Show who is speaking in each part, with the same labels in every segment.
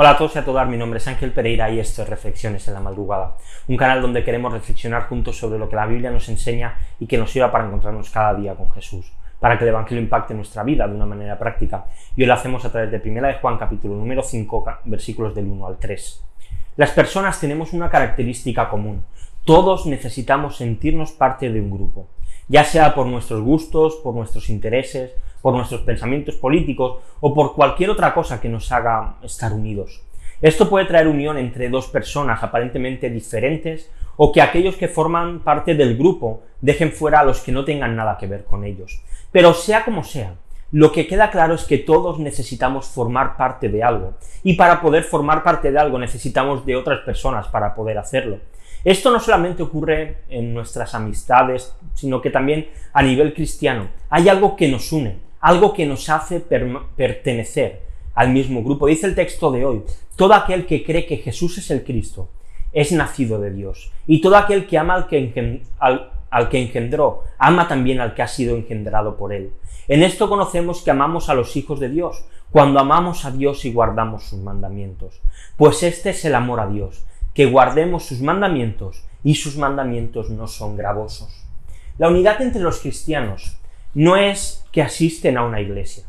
Speaker 1: Hola a todos y a todas, mi nombre es Ángel Pereira y esto es Reflexiones en la Madrugada, un canal donde queremos reflexionar juntos sobre lo que la Biblia nos enseña y que nos sirva para encontrarnos cada día con Jesús, para que el Evangelio impacte nuestra vida de una manera práctica. Y hoy lo hacemos a través de 1 de Juan capítulo número 5, versículos del 1 al 3. Las personas tenemos una característica común, todos necesitamos sentirnos parte de un grupo, ya sea por nuestros gustos, por nuestros intereses, por nuestros pensamientos políticos o por cualquier otra cosa que nos haga estar unidos. Esto puede traer unión entre dos personas aparentemente diferentes o que aquellos que forman parte del grupo dejen fuera a los que no tengan nada que ver con ellos. Pero sea como sea, lo que queda claro es que todos necesitamos formar parte de algo y para poder formar parte de algo necesitamos de otras personas para poder hacerlo. Esto no solamente ocurre en nuestras amistades, sino que también a nivel cristiano. Hay algo que nos une, algo que nos hace pertenecer al mismo grupo. Dice el texto de hoy, todo aquel que cree que Jesús es el Cristo es nacido de Dios. Y todo aquel que ama al que, al que engendró, ama también al que ha sido engendrado por él. En esto conocemos que amamos a los hijos de Dios, cuando amamos a Dios y guardamos sus mandamientos. Pues este es el amor a Dios, que guardemos sus mandamientos, y sus mandamientos no son gravosos. La unidad entre los cristianos no es que asisten a una iglesia.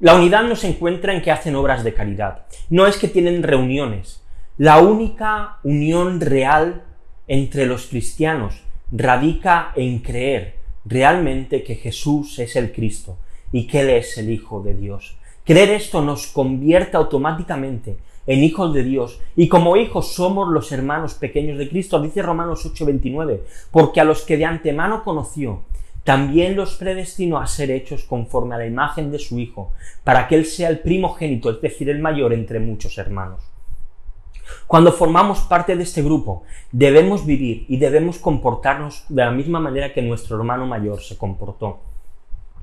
Speaker 1: La unidad no se encuentra en que hacen obras de caridad, no es que tienen reuniones. La única unión real entre los cristianos radica en creer realmente que Jesús es el Cristo y que Él es el Hijo de Dios. Creer esto nos convierte automáticamente en hijos de Dios y como hijos somos los hermanos pequeños de Cristo, dice Romanos 8:29, porque a los que de antemano conoció, también los predestinó a ser hechos conforme a la imagen de su Hijo, para que Él sea el primogénito, es decir, el mayor entre muchos hermanos. Cuando formamos parte de este grupo, debemos vivir y debemos comportarnos de la misma manera que nuestro hermano mayor se comportó.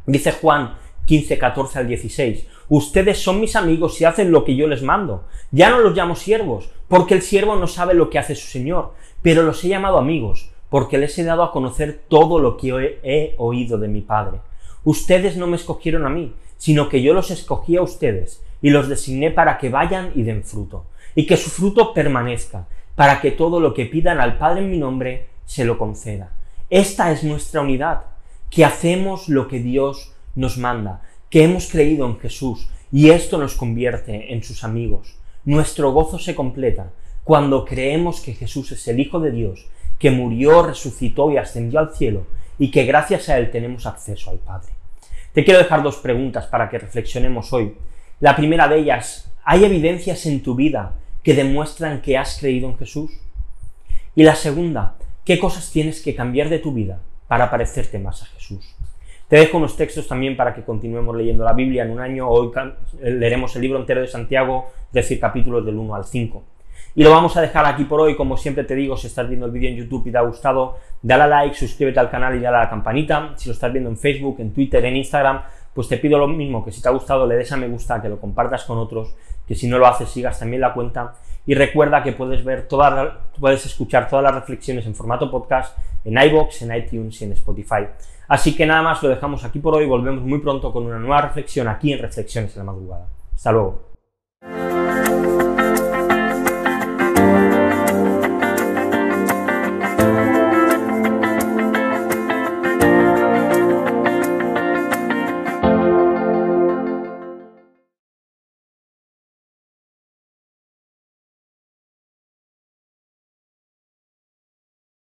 Speaker 1: Dice Juan 15, 14 al 16, ustedes son mis amigos y hacen lo que yo les mando. Ya no los llamo siervos, porque el siervo no sabe lo que hace su Señor, pero los he llamado amigos, porque les he dado a conocer todo lo que he oído de mi Padre. Ustedes no me escogieron a mí, sino que yo los escogí a ustedes y los designé para que vayan y den fruto, y que su fruto permanezca, para que todo lo que pidan al Padre en mi nombre se lo conceda. Esta es nuestra unidad, que hacemos lo que Dios nos manda, que hemos creído en Jesús, y esto nos convierte en sus amigos. Nuestro gozo se completa cuando creemos que Jesús es el Hijo de Dios que murió, resucitó y ascendió al cielo y que gracias a Él tenemos acceso al Padre. Te quiero dejar dos preguntas para que reflexionemos hoy. La primera de ellas, ¿hay evidencias en tu vida que demuestran que has creído en Jesús? Y la segunda, ¿qué cosas tienes que cambiar de tu vida para parecerte más a Jesús? Te dejo unos textos también para que continuemos leyendo la Biblia en un año. Hoy leeremos el libro entero de Santiago, es decir, capítulos del 1 al 5. Y lo vamos a dejar aquí por hoy, como siempre te digo, si estás viendo el vídeo en YouTube y te ha gustado, dale a like, suscríbete al canal y dale a la campanita. Si lo estás viendo en Facebook, en Twitter, en Instagram, pues te pido lo mismo, que si te ha gustado le des a me gusta, que lo compartas con otros, que si no lo haces sigas también la cuenta. Y recuerda que puedes ver todas, puedes escuchar todas las reflexiones en formato podcast en iBox, en iTunes y en Spotify. Así que nada más lo dejamos aquí por hoy, volvemos muy pronto con una nueva reflexión aquí en Reflexiones en la madrugada. Hasta luego.